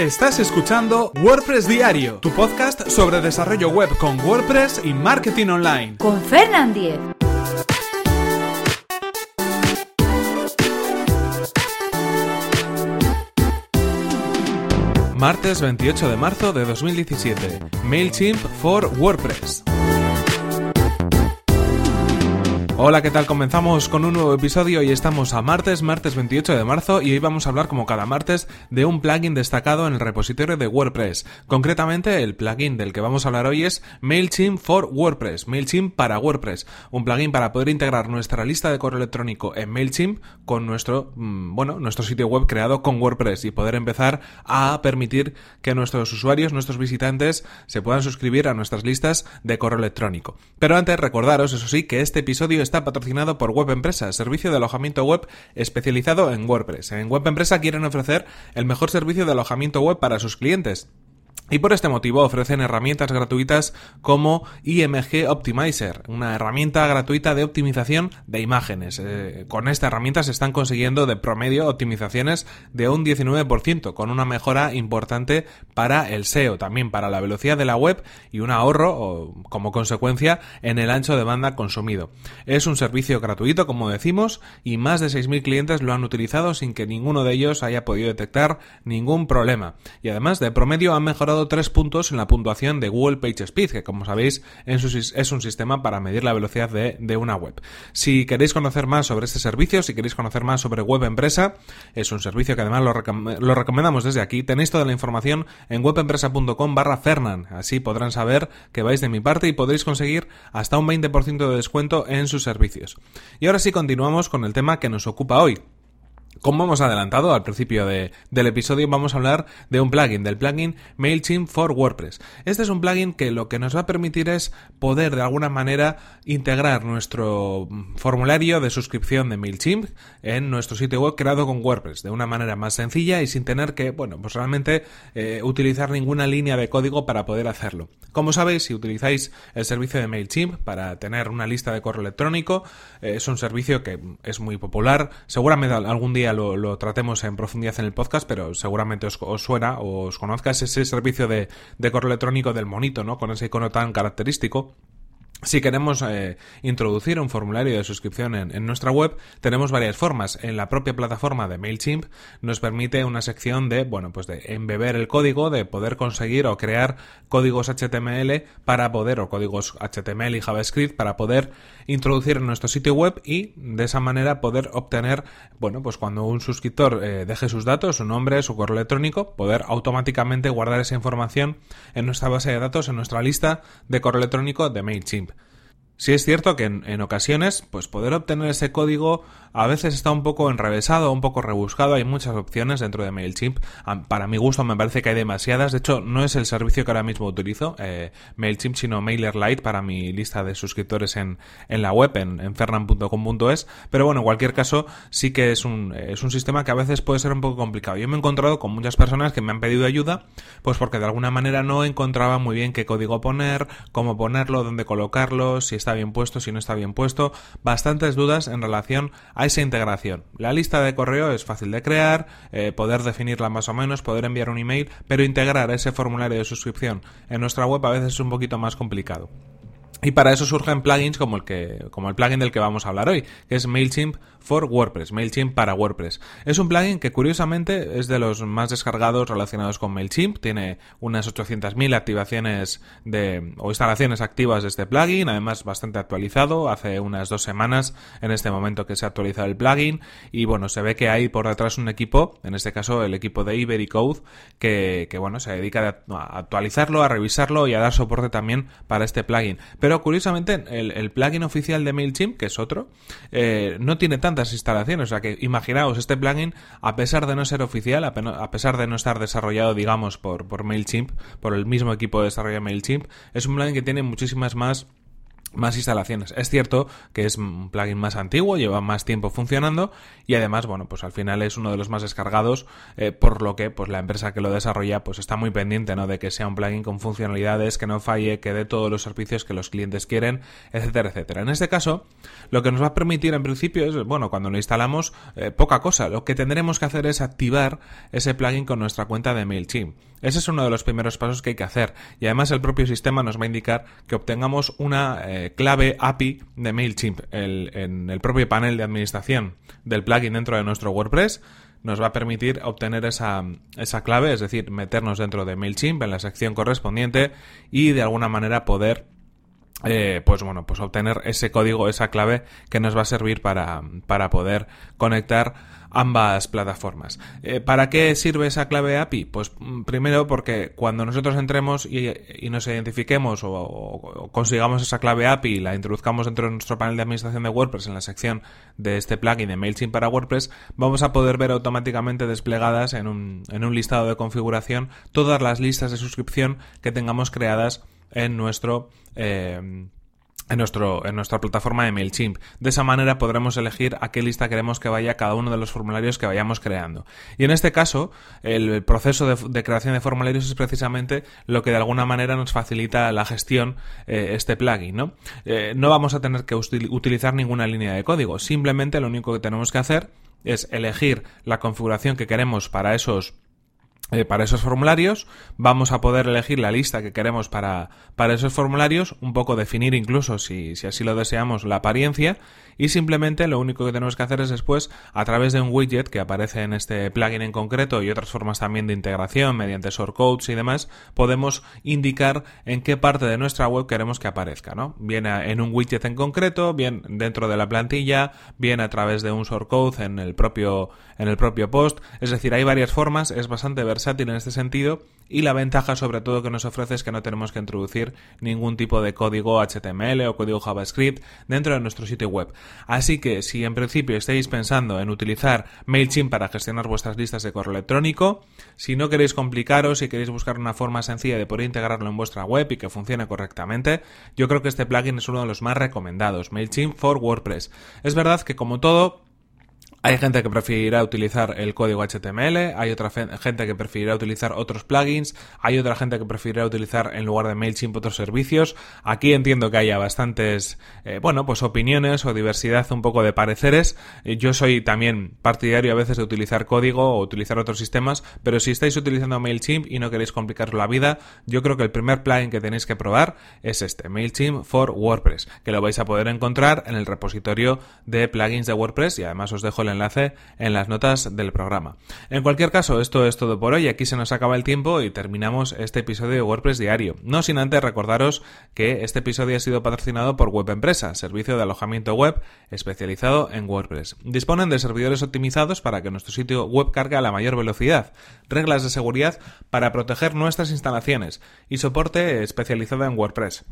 Estás escuchando WordPress Diario, tu podcast sobre desarrollo web con WordPress y marketing online. Con Fernand Diez. Martes 28 de marzo de 2017. MailChimp for WordPress. Hola, ¿qué tal? Comenzamos con un nuevo episodio y estamos a martes, martes 28 de marzo y hoy vamos a hablar como cada martes de un plugin destacado en el repositorio de WordPress. Concretamente, el plugin del que vamos a hablar hoy es MailChimp for WordPress, MailChimp para WordPress, un plugin para poder integrar nuestra lista de correo electrónico en MailChimp con nuestro, mm, bueno, nuestro sitio web creado con WordPress y poder empezar a permitir que nuestros usuarios, nuestros visitantes se puedan suscribir a nuestras listas de correo electrónico. Pero antes recordaros, eso sí, que este episodio está patrocinado por Web Empresa, servicio de alojamiento web especializado en WordPress. En Web Empresa quieren ofrecer el mejor servicio de alojamiento web para sus clientes. Y por este motivo ofrecen herramientas gratuitas como IMG Optimizer, una herramienta gratuita de optimización de imágenes. Eh, con esta herramienta se están consiguiendo de promedio optimizaciones de un 19%, con una mejora importante para el SEO, también para la velocidad de la web y un ahorro o, como consecuencia en el ancho de banda consumido. Es un servicio gratuito, como decimos, y más de 6.000 clientes lo han utilizado sin que ninguno de ellos haya podido detectar ningún problema. Y además, de promedio han mejorado tres puntos en la puntuación de Google PageSpeed, que como sabéis es un sistema para medir la velocidad de, una web. Si queréis conocer más sobre este servicio, si queréis conocer más sobre Web Empresa, es un servicio que además lo, recomendamos desde aquí. Tenéis toda la información en webempresa.com barra Fernan. Así podrán saber que vais de mi parte y podréis conseguir hasta un 20% de descuento en sus servicios. Y ahora sí continuamos con el tema que nos ocupa hoy. Como hemos adelantado al principio del episodio, vamos a hablar de un plugin, del plugin MailChimp for WordPress. Este es un plugin que lo que nos va a permitir es poder de alguna manera integrar nuestro formulario de suscripción de MailChimp en nuestro sitio web creado con WordPress de una manera más sencilla y sin tener que, bueno, pues realmente eh, utilizar ninguna línea de código para poder hacerlo. Como sabéis, si utilizáis el servicio de MailChimp para tener una lista de correo electrónico, eh, es un servicio que es muy popular. Seguramente algún día lo, tratemos en profundidad en el podcast, pero seguramente os, suena o os conozcas ese servicio de, de correo electrónico del monito, ¿no? Con ese icono tan característico. Si queremos eh, introducir un formulario de suscripción en, nuestra web, tenemos varias formas. En la propia plataforma de MailChimp nos permite una sección de, bueno, pues de embeber el código, de poder conseguir o crear códigos HTML para poder, o códigos HTML y JavaScript para poder introducir en nuestro sitio web y de esa manera poder obtener, bueno, pues cuando un suscriptor eh, deje sus datos, su nombre, su correo electrónico, poder automáticamente guardar esa información en nuestra base de datos, en nuestra lista de correo electrónico de MailChimp. Si es cierto que en, ocasiones, pues poder obtener ese código a veces está un poco enrevesado, un poco rebuscado, hay muchas opciones dentro de MailChimp. Para mi gusto me parece que hay demasiadas, de hecho no es el servicio que ahora mismo utilizo, eh, MailChimp, sino MailerLite para mi lista de suscriptores en, en la web, en, en fernan.com.es, pero bueno, en cualquier caso sí que es un, es un sistema que a veces puede ser un poco complicado. Yo me he encontrado con muchas personas que me han pedido ayuda, pues porque de alguna manera no encontraba muy bien qué código poner, cómo ponerlo, dónde colocarlo, si está bien puesto, si no está bien puesto, bastantes dudas en relación a esa integración. La lista de correo es fácil de crear, eh, poder definirla más o menos, poder enviar un email, pero integrar ese formulario de suscripción en nuestra web a veces es un poquito más complicado. Y para eso surgen plugins como el que, como el plugin del que vamos a hablar hoy, que es MailChimp for WordPress, MailChimp para WordPress. Es un plugin que curiosamente es de los más descargados relacionados con MailChimp, tiene unas 800.000 activaciones de, o instalaciones activas de este plugin, además bastante actualizado, hace unas dos semanas en este momento que se ha actualizado el plugin y bueno, se ve que hay por detrás un equipo, en este caso el equipo de Ibericode, que, que bueno, se dedica a actualizarlo, a revisarlo y a dar soporte también para este plugin. Pero curiosamente, el, plugin oficial de MailChimp, que es otro, eh, no tiene tantas instalaciones. O sea que imaginaos, este plugin, a pesar de no ser oficial, a pesar de no estar desarrollado, digamos, por, por MailChimp, por el mismo equipo de desarrollo de MailChimp, es un plugin que tiene muchísimas más más instalaciones. Es cierto que es un plugin más antiguo, lleva más tiempo funcionando y además, bueno, pues al final es uno de los más descargados, eh, por lo que pues la empresa que lo desarrolla pues está muy pendiente, ¿no? De que sea un plugin con funcionalidades, que no falle, que dé todos los servicios que los clientes quieren, etcétera, etcétera. En este caso, lo que nos va a permitir en principio es, bueno, cuando lo instalamos, eh, poca cosa. Lo que tendremos que hacer es activar ese plugin con nuestra cuenta de MailChimp. Ese es uno de los primeros pasos que hay que hacer. Y además el propio sistema nos va a indicar que obtengamos una eh, clave API de MailChimp. En el propio panel de administración del plugin dentro de nuestro WordPress nos va a permitir obtener esa, esa clave, es decir, meternos dentro de MailChimp en la sección correspondiente y de alguna manera poder eh, pues bueno, pues obtener ese código, esa clave que nos va a servir para, para poder conectar ambas plataformas. Eh, ¿Para qué sirve esa clave API? Pues mm, primero porque cuando nosotros entremos y, nos identifiquemos o, consigamos esa clave API y la introduzcamos dentro de nuestro panel de administración de WordPress en la sección de este plugin de MailChimp para WordPress, vamos a poder ver automáticamente desplegadas en un, en un listado de configuración todas las listas de suscripción que tengamos creadas en nuestro eh, en, nuestro, en nuestra plataforma de MailChimp. De esa manera podremos elegir a qué lista queremos que vaya cada uno de los formularios que vayamos creando. Y en este caso, el proceso de, creación de formularios es precisamente lo que de alguna manera nos facilita la gestión eh, este plugin. ¿no? Eh, no vamos a tener que utilizar ninguna línea de código. Simplemente lo único que tenemos que hacer es elegir la configuración que queremos para esos eh, para esos formularios vamos a poder elegir la lista que queremos para, para esos formularios, un poco definir incluso si, si, así lo deseamos la apariencia y simplemente lo único que tenemos que hacer es después a través de un widget que aparece en este plugin en concreto y otras formas también de integración mediante shortcodes y demás podemos indicar en qué parte de nuestra web queremos que aparezca, ¿no? Bien en un widget en concreto, bien dentro de la plantilla, bien a través de un shortcode en el propio en el propio post, es decir, hay varias formas, es bastante versátil versátil en este sentido y la ventaja sobre todo que nos ofrece es que no tenemos que introducir ningún tipo de código HTML o código JavaScript dentro de nuestro sitio web. Así que si en principio estáis pensando en utilizar MailChimp para gestionar vuestras listas de correo electrónico, si no queréis complicaros y queréis buscar una forma sencilla de poder integrarlo en vuestra web y que funcione correctamente, yo creo que este plugin es uno de los más recomendados, MailChimp for WordPress. Es verdad que como todo, hay gente que preferirá utilizar el código HTML, hay otra gente que preferirá utilizar otros plugins, hay otra gente que preferirá utilizar en lugar de MailChimp otros servicios. Aquí entiendo que haya bastantes, eh, bueno, pues opiniones o diversidad un poco de pareceres. Eh, yo soy también partidario a veces de utilizar código o utilizar otros sistemas, pero si estáis utilizando MailChimp y no queréis complicaros la vida, yo creo que el primer plugin que tenéis que probar es este, MailChimp for WordPress, que lo vais a poder encontrar en el repositorio de plugins de WordPress y además os dejo el enlace en las notas del programa. En cualquier caso, esto es todo por hoy. Aquí se nos acaba el tiempo y terminamos este episodio de WordPress Diario. No sin antes recordaros que este episodio ha sido patrocinado por Web Empresa, servicio de alojamiento web especializado en WordPress. Disponen de servidores optimizados para que nuestro sitio web cargue a la mayor velocidad, reglas de seguridad para proteger nuestras instalaciones y soporte especializado en WordPress.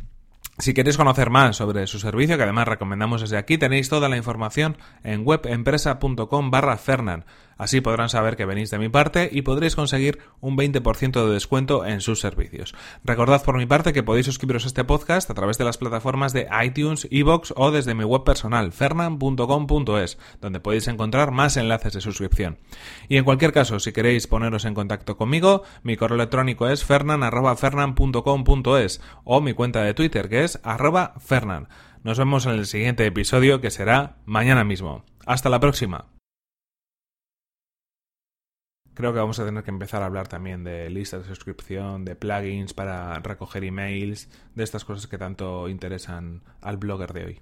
Si queréis conocer más sobre su servicio, que además recomendamos desde aquí, tenéis toda la información en webempresa.com barra Fernan. Así podrán saber que venís de mi parte y podréis conseguir un 20% de descuento en sus servicios. Recordad por mi parte que podéis suscribiros a este podcast a través de las plataformas de iTunes, Evox o desde mi web personal fernan.com.es, donde podéis encontrar más enlaces de suscripción. Y en cualquier caso, si queréis poneros en contacto conmigo, mi correo electrónico es fernan.fernan.com.es o mi cuenta de Twitter que es arroba fernan. Nos vemos en el siguiente episodio que será mañana mismo. Hasta la próxima. Creo que vamos a tener que empezar a hablar también de listas de suscripción, de plugins para recoger emails, de estas cosas que tanto interesan al blogger de hoy.